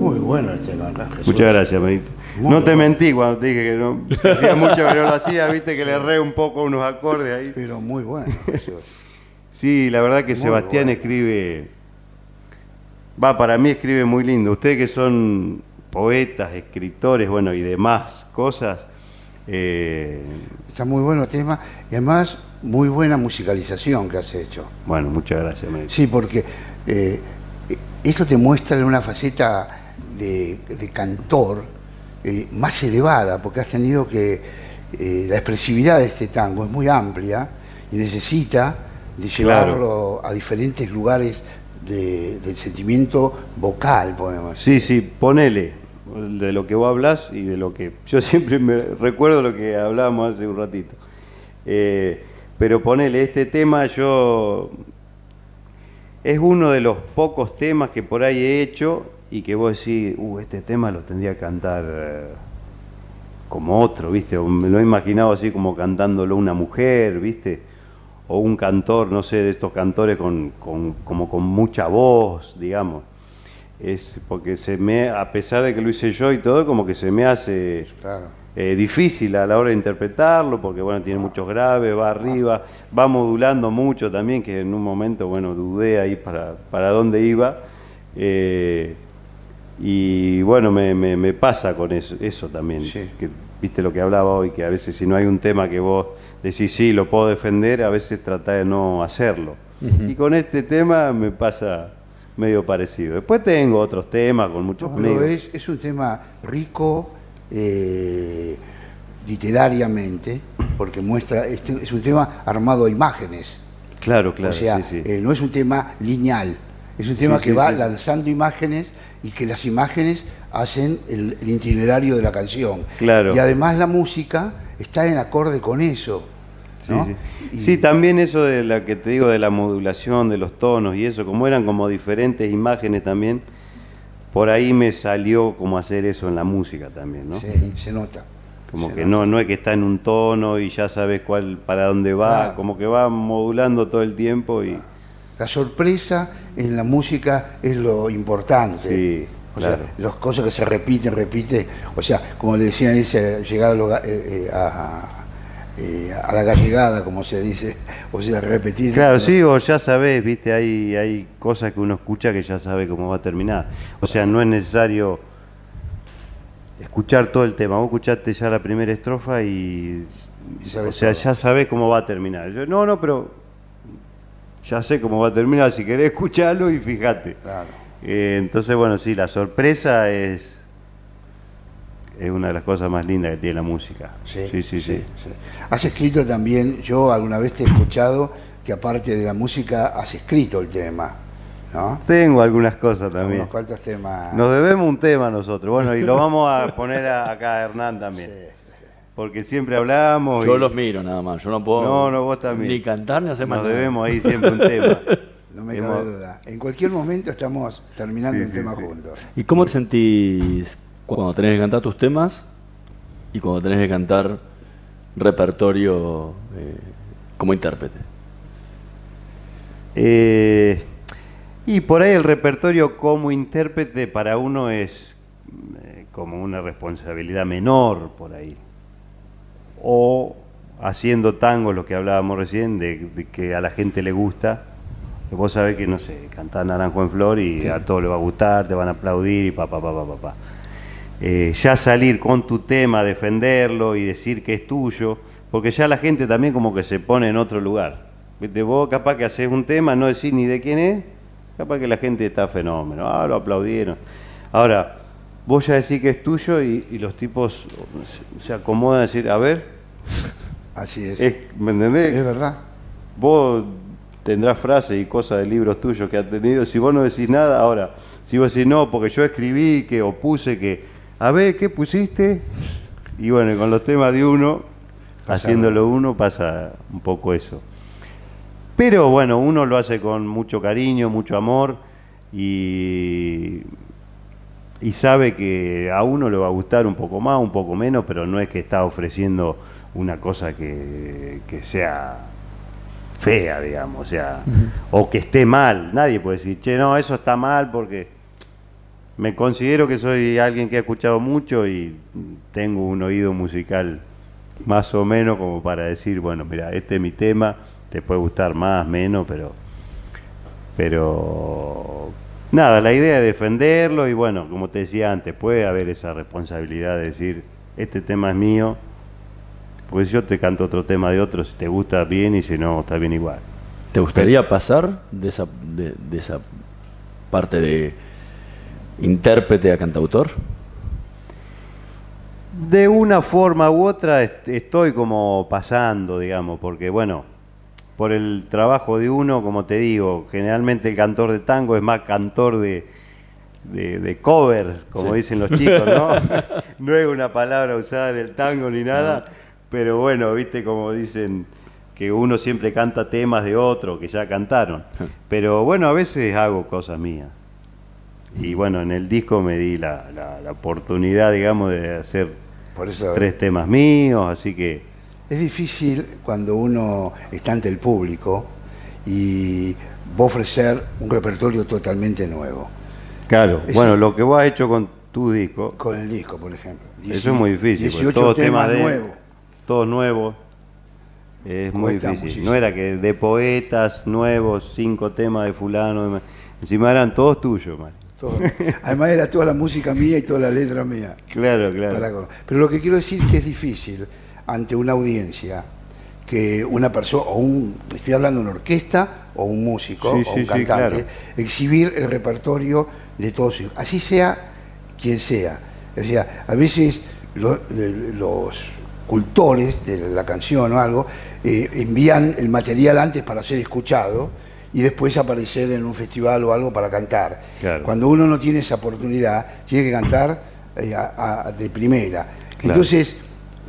S2: Muy bueno ¿no? Jesús.
S3: Muchas gracias, Benito.
S2: Muy
S3: no te
S2: bueno.
S3: mentí cuando te dije que no que hacía mucho que no lo hacía, viste que le erré un poco unos acordes ahí.
S2: Pero muy bueno, Jesús.
S3: Sí, la verdad que
S2: Muy
S3: Sebastián
S2: bueno.
S3: escribe, va, para mí escribe muy lindo. Ustedes que son poetas, escritores, bueno, y demás cosas, eh,
S2: Está muy bueno el tema y además muy buena musicalización que has hecho.
S3: bueno, muchas gracias. Benito.
S2: Sí, porque eh, esto te muestra una faceta de, de cantor eh, más elevada, porque has tenido que. la expresividad de este tango es muy amplia y necesita de
S3: Claro.
S2: llevarlo a diferentes lugares de- del sentimiento vocal, podemos decir.
S3: Sí, sí, ponele de lo que vos hablas y de lo que yo siempre me recuerdo lo que hablábamos hace un ratito. Eh, pero ponele este tema, yo es uno de los pocos temas que por ahí he hecho y que vos decís, uh, este tema lo tendría que cantar eh, como otro, ¿viste? O me lo he imaginado así como cantándolo una mujer, ¿viste? O un cantor, no sé, de estos cantores con, con- como con mucha voz, digamos. Es porque se me, a pesar de que lo hice yo y todo, como que se me hace
S2: Claro.
S3: eh, difícil a la hora de interpretarlo, porque bueno, tiene muchos graves, va arriba, va modulando mucho también, que en un momento, bueno, dudé ahí para, para dónde iba. eh, y bueno, me, me- me pasa con eso, eso también,
S2: Sí.
S3: que viste lo que hablaba hoy, que a veces si no hay un tema que vos decís, sí, lo puedo defender, a veces trata de no hacerlo. Y con este tema me pasa medio parecido. Después tengo otros temas con muchos
S2: No,
S3: amigos.
S2: es, es un tema rico eh, literariamente, porque muestra, este es un tema armado a imágenes.
S3: Claro, claro.
S2: o sea,
S3: sí, sí.
S2: eh, no es un tema lineal, es un tema
S3: Sí,
S2: que va lanzando imágenes y que las imágenes hacen el, el itinerario de la canción.
S3: Claro.
S2: Y además la música está en acorde con eso. ¿No?
S3: Sí, sí.
S2: Y-
S3: Sí, también eso de la que te digo de la modulación de los tonos y eso, como eran como diferentes imágenes también, por ahí me salió como hacer eso en la música también, ¿no?
S2: Sí, se nota.
S3: Como
S2: se
S3: que
S2: nota.
S3: no, no es que está en un tono y ya sabes cuál para dónde va,
S2: Claro.
S3: como que va modulando todo el tiempo y
S2: La sorpresa en la música es lo importante.
S3: Sí,
S2: O
S3: claro.
S2: sea, las cosas que se repiten, repiten. O sea, como le decían, ese, llegar a, eh, eh, a- eh, a la gallegada, como se dice. O sea, repetir.
S3: Claro, sí, o ya sabes, viste, hay, hay cosas que uno escucha que ya sabe cómo va a terminar. O sea, no es necesario escuchar todo el tema. Vos escuchaste ya la primera estrofa y, o sea,
S2: todo.
S3: ya sabes cómo va a terminar. Yo, no, no, pero ya sé cómo va a terminar. Si querés escucharlo y fíjate.
S2: Claro.
S3: Eh, entonces, bueno, sí, la sorpresa es es una de las cosas más lindas que tiene la música.
S2: Sí,
S3: sí, sí. sí.
S2: sí. Has escrito también, yo alguna vez te he escuchado que aparte de la música has escrito el tema, ¿no?
S3: Tengo algunas cosas también.
S2: Unos cuantos temas.
S3: Nos debemos un tema nosotros. Bueno, y lo vamos a poner a- acá a Hernán también. Porque siempre hablamos.
S1: Yo
S3: y-
S1: los miro nada más, yo no puedo
S3: No, no, vos también.
S1: ni cantar ni hacer más
S3: Nos
S1: nada.
S3: debemos ahí siempre un tema.
S2: No me
S3: Hemos-
S2: cabe duda. En cualquier momento estamos terminando
S3: Sí,
S2: el
S3: sí,
S2: tema
S3: sí.
S2: juntos.
S1: ¿Y cómo te sentís cuando tenés que cantar tus temas y cuando tenés que cantar repertorio eh, como intérprete?
S3: Eh, y por ahí el repertorio como intérprete para uno es eh, como una responsabilidad menor por ahí. O haciendo tango, lo que hablábamos recién, de, de que a la gente le gusta. Vos sabés que, no sé, cantás Naranjo en Flor y
S1: Sí.
S3: a todos les va a gustar, te van a aplaudir y pa, pa, pa, pa, pa, pa. Eh, ya salir con tu tema, defenderlo y decir que es tuyo, porque ya la gente también como que se pone en otro lugar. Viste, vos capaz que haces un tema, no decís ni de quién es, capaz que la gente está fenómeno, ah, lo aplaudieron. Ahora, vos ya decís que es tuyo y, y los tipos se, acomodan a decir, a ver,
S2: Así es.
S3: es- ¿me entendés?
S2: Es verdad.
S3: Vos tendrás frases y cosas de libros tuyos que has tenido. Si vos no decís nada, ahora, si vos decís no, porque yo escribí que o puse que, a ver, ¿qué pusiste? Y bueno, con los temas de uno, haciéndolo uno, pasa un poco eso. Pero bueno, uno lo hace con mucho cariño, mucho amor y, y sabe que a uno le va a gustar un poco más, un poco menos, pero no es que está ofreciendo una cosa que, que sea fea, digamos, o sea, o que esté mal. Nadie puede decir, che, no, eso está mal porque me considero que soy alguien que ha escuchado mucho y tengo un oído musical más o menos como para decir, bueno, mira, este es mi tema, te puede gustar más, menos, pero pero nada, la idea es defenderlo y bueno, como te decía antes, puede haber esa responsabilidad de decir, este tema es mío, porque si yo te canto otro tema de otro, si te gusta bien y si no, está bien igual.
S1: ¿Te gustaría pasar de esa, de esa parte de intérprete a cantautor?
S3: De una forma u otra est- estoy como pasando, digamos, porque bueno, por el trabajo de uno, como te digo, generalmente el cantor de tango es más cantor de, de, de cover, como
S1: Sí.
S3: dicen los chicos, ¿no? no es una palabra usada en el tango ni nada, pero bueno, viste como dicen que uno siempre canta temas de otro que ya cantaron. Pero bueno, a veces hago cosas mías. Y bueno, en el disco me di la, la- la oportunidad, digamos, de hacer
S2: Por eso
S3: tres temas míos, así que
S2: es difícil cuando uno está ante el público y va a ofrecer un repertorio totalmente nuevo.
S3: claro,
S2: Es-
S3: bueno, lo que vos has hecho con tu disco,
S2: Con el disco, por ejemplo.
S3: eso es muy difícil, porque
S2: 18
S3: todos
S2: temas nuevos.
S3: todos nuevos, es muy
S2: Cuesta
S3: difícil.
S2: muchísimo.
S3: No era que de poetas nuevos, cinco temas de fulano, encima eran todos tuyos, man.
S2: Todo. Además era toda la música mía y toda la letra mía.
S3: Claro, claro.
S2: Para Pero lo que quiero decir es que es difícil ante una audiencia que una persona, o un, estoy hablando de una orquesta, o un músico,
S3: Sí,
S2: o
S3: sí,
S2: un
S3: sí,
S2: cantante,
S3: claro.
S2: exhibir el repertorio de todos ellos. Así sea quien sea. O sea, a veces lo- los cultores de la canción o algo eh, envían el material antes para ser escuchado y después aparecer en un festival o algo para cantar.
S3: Claro.
S2: Cuando uno no tiene esa oportunidad, tiene que cantar eh, a- a- de primera.
S3: Claro.
S2: Entonces,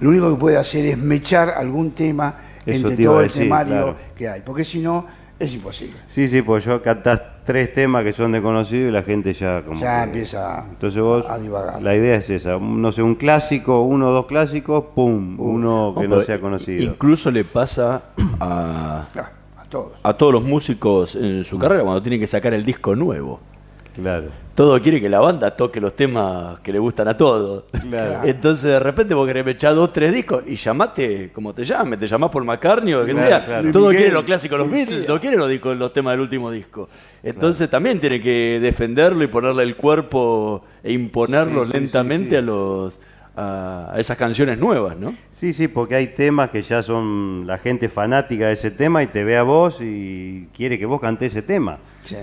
S2: lo único que puede hacer es mechar algún tema
S3: Eso
S2: entre
S3: te
S2: todo
S3: a
S2: el
S3: decir,
S2: temario
S3: claro.
S2: que hay, porque si no, es imposible.
S3: Sí, sí, pues yo cantás tres temas que son desconocidos y la gente ya como
S2: Ya
S3: que-
S2: empieza
S3: Entonces vos,
S2: a divagar.
S3: la idea es esa, un- no sé, un clásico, uno o dos clásicos, pum, uno que no sea conocido.
S1: Incluso le pasa a,
S2: Ah, a todos.
S1: a todos los músicos en su carrera cuando tienen que sacar el disco nuevo.
S3: Claro,
S1: Todo quiere que la banda toque los temas que le gustan a todos.
S3: claro.
S1: Entonces de repente vos querés echar dos, tres discos y llamate como te llames, te llamás por McCartney o lo que
S3: Claro,
S1: sea.
S3: claro.
S1: Todo
S2: Miguel,
S1: quiere los clásicos, los Beatles, no quiere los discos, los temas del último disco. Entonces también tiene que defenderlo y ponerle el cuerpo e imponerlo
S3: Sí, sí, sí,
S1: lentamente
S3: sí.
S1: a los a esas canciones nuevas, ¿no?
S3: Sí, sí, porque hay temas que ya son la gente fanática de ese tema y te ve a vos y quiere que vos cantes ese tema.
S2: Sí.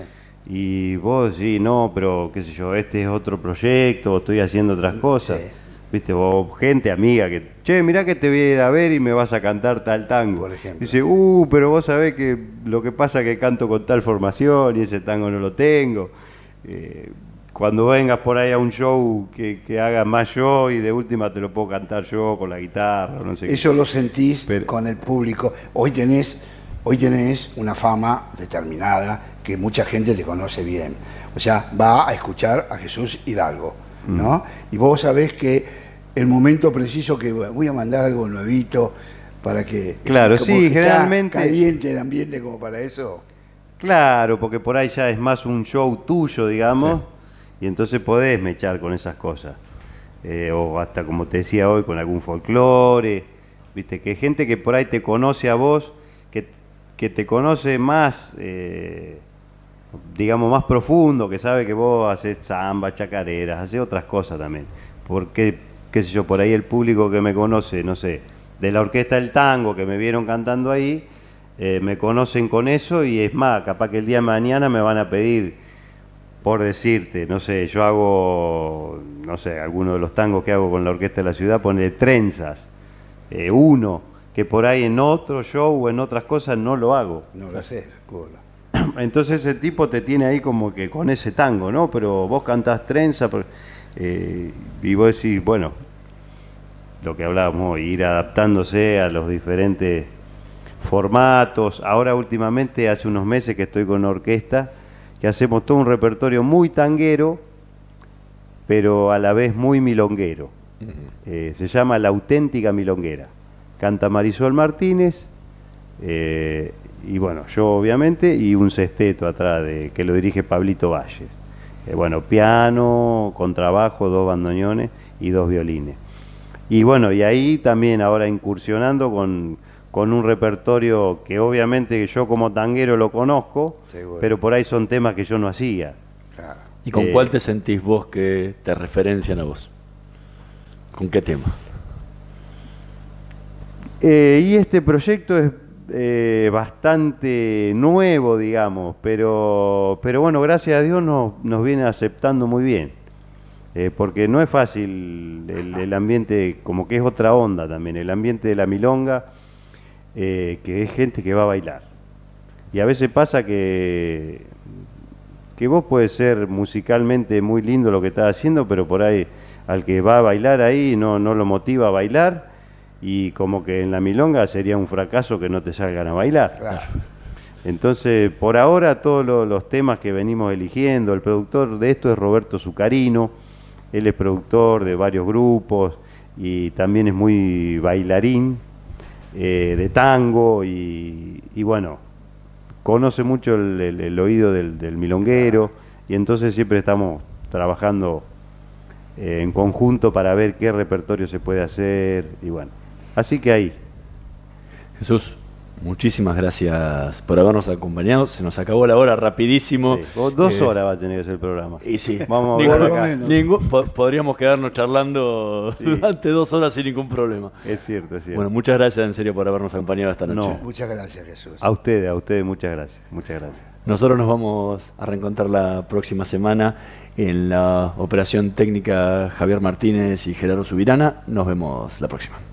S3: Y vos sí, no, pero qué sé yo, este es otro proyecto, estoy haciendo otras cosas.
S2: Sí.
S3: Viste, vos, gente amiga que, che, mirá que te voy a ir a ver y me vas a cantar tal tango.
S2: Por ejemplo.
S3: Dice, uh, pero vos sabés que lo que pasa es que canto con tal formación y ese tango no lo tengo. Eh, cuando vengas por ahí a un show que, que haga más yo y de última te lo puedo cantar yo con la guitarra, no sé qué.
S2: Eso lo sentís
S3: Pero-
S2: con el público. Hoy tenés, hoy tenés una fama determinada que mucha gente te conoce bien. O sea, va a escuchar a Jesús Hidalgo,
S3: Mm.
S2: ¿no? Y vos sabés que el momento preciso que bueno, voy a mandar algo nuevito para que
S3: Claro,
S2: como
S3: sí,
S2: que está
S3: generalmente-
S2: caliente el ambiente como para eso.
S3: Claro, porque por ahí ya es más un show tuyo, digamos, y entonces podés mechar con esas cosas. Eh, o hasta, como te decía hoy, con algún folclore. Viste, que gente que por ahí te conoce a vos, que, que te conoce más, eh, digamos, más profundo, que sabe que vos haces samba, chacareras, haces otras cosas también. Porque, qué sé yo, por ahí el público que me conoce, no sé, de la orquesta del tango, que me vieron cantando ahí, eh, me conocen con eso y es más, capaz que el día de mañana me van a pedir, por decirte, no sé, yo hago, no sé, alguno de los tangos que hago con la orquesta de la ciudad, pone trenzas, eh, uno, que por ahí en otro show o en otras cosas no lo hago.
S2: No lo haces, cola.
S3: Entonces ese tipo te tiene ahí como que con ese tango, ¿no? Pero vos cantás trenza eh, y vos decís, bueno, lo que hablábamos, ir adaptándose a los diferentes formatos. Ahora últimamente, hace unos meses que estoy con una orquesta, que hacemos todo un repertorio muy tanguero, pero a la vez muy milonguero. Eh, se llama La Auténtica Milonguera. Canta Marisol Martínez, eh, y bueno, yo obviamente, y un sexteto atrás de, que lo dirige Pablito Valles. Eh, bueno, piano, contrabajo, dos bandoneones y dos violines. Y bueno, y ahí también ahora incursionando con, con un repertorio que obviamente yo como tanguero lo conozco,
S2: Seguro.
S3: pero por ahí son temas que yo no hacía.
S1: ¿Y con
S3: Eh,
S1: cuál te sentís vos que te referencian a vos? ¿Con qué tema?
S3: Eh, y este proyecto es eh, bastante nuevo, digamos, pero, pero bueno, gracias a Dios nos, nos viene aceptando muy bien, Eh, porque no es fácil el, el ambiente, como que es otra onda también, el ambiente de la milonga, eh, que es gente que va a bailar. Y a veces pasa que, que vos puedes ser musicalmente muy lindo lo que estás haciendo, pero por ahí al que va a bailar ahí no, no lo motiva a bailar y como que en la milonga sería un fracaso que no te salgan a bailar. Entonces, por ahora todos lo- los temas que venimos eligiendo, el productor de esto es Roberto Zucarino, él es productor de varios grupos y también es muy bailarín eh, de tango y, y bueno, conoce mucho el, el- el oído del, del milonguero y entonces siempre estamos trabajando eh, en conjunto para ver qué repertorio se puede hacer y bueno, así que ahí.
S1: Jesús, muchísimas gracias por habernos acompañado. Se nos acabó la hora rapidísimo.
S3: Dos
S1: Eh,
S3: horas va a tener que ser el programa.
S1: Y sí,
S3: Vamos a
S1: ningún-
S3: acá.
S1: ningún- po- podríamos quedarnos charlando durante dos horas sin ningún problema.
S3: Es cierto, es cierto.
S1: Bueno, muchas gracias en serio por habernos acompañado esta noche.
S3: No.
S2: Muchas gracias, Jesús.
S3: A ustedes, a ustedes muchas gracias, muchas gracias.
S1: Nosotros nos vamos a reencontrar la próxima semana en la operación técnica Javier Martínez y Gerardo Subirana. Nos vemos la próxima.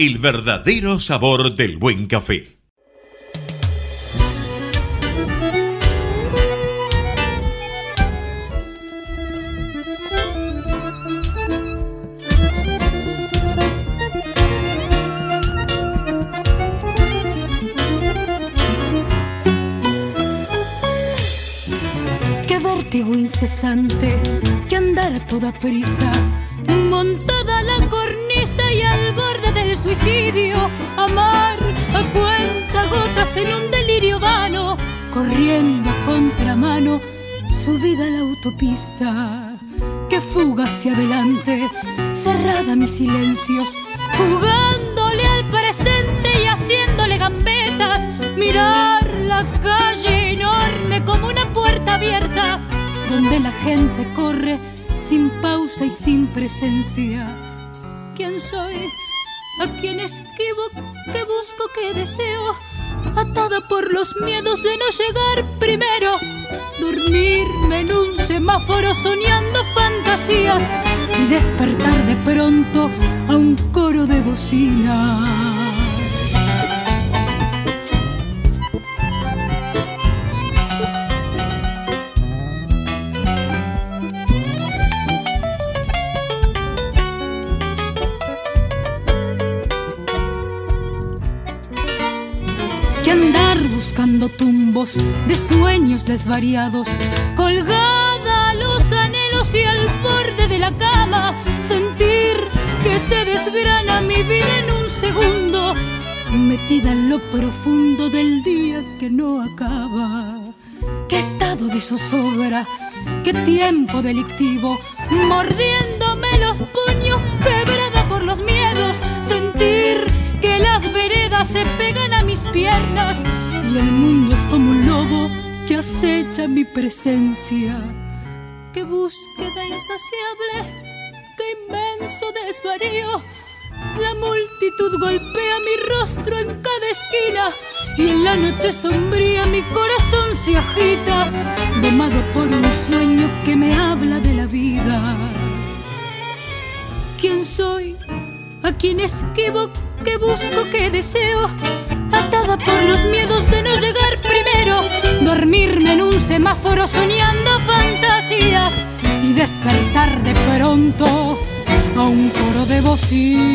S5: el verdadero sabor del buen café.
S6: Qué vértigo incesante, que andar a toda prisa, montada la y al borde del suicidio, amar a cuenta gotas en un delirio vano, corriendo a contramano, subida a la autopista, que fuga hacia adelante, cerrada mis silencios, jugándole al presente y haciéndole gambetas, mirar la calle enorme como una puerta abierta, donde la gente corre sin pausa y sin presencia. ¿Quién soy? ¿A quién esquivo? ¿Qué busco? ¿Qué deseo? Atada por los miedos de no llegar primero, dormirme en un semáforo soñando fantasías y despertar de pronto a un coro de bocinas. Tumbos de sueños desvariados, colgada a los anhelos y al borde de la cama, sentir que se desgrana mi vida en un segundo, metida en lo profundo del día que no acaba. Qué estado de zozobra, qué tiempo delictivo, mordiéndome los puños, quebrada por los miedos, sentir que las veredas se pegan a mis piernas y el mundo es como un lobo que acecha mi presencia. Qué búsqueda insaciable, qué inmenso desvarío. La multitud golpea mi rostro en cada esquina y en la noche sombría mi corazón se agita, domado por un sueño que me habla de la vida. ¿Quién soy? ¿A quién esquivo? ¿Qué busco? ¿Qué deseo? Por los miedos de no llegar primero, dormirme en un semáforo soñando fantasías y despertar de pronto a un coro de bocina.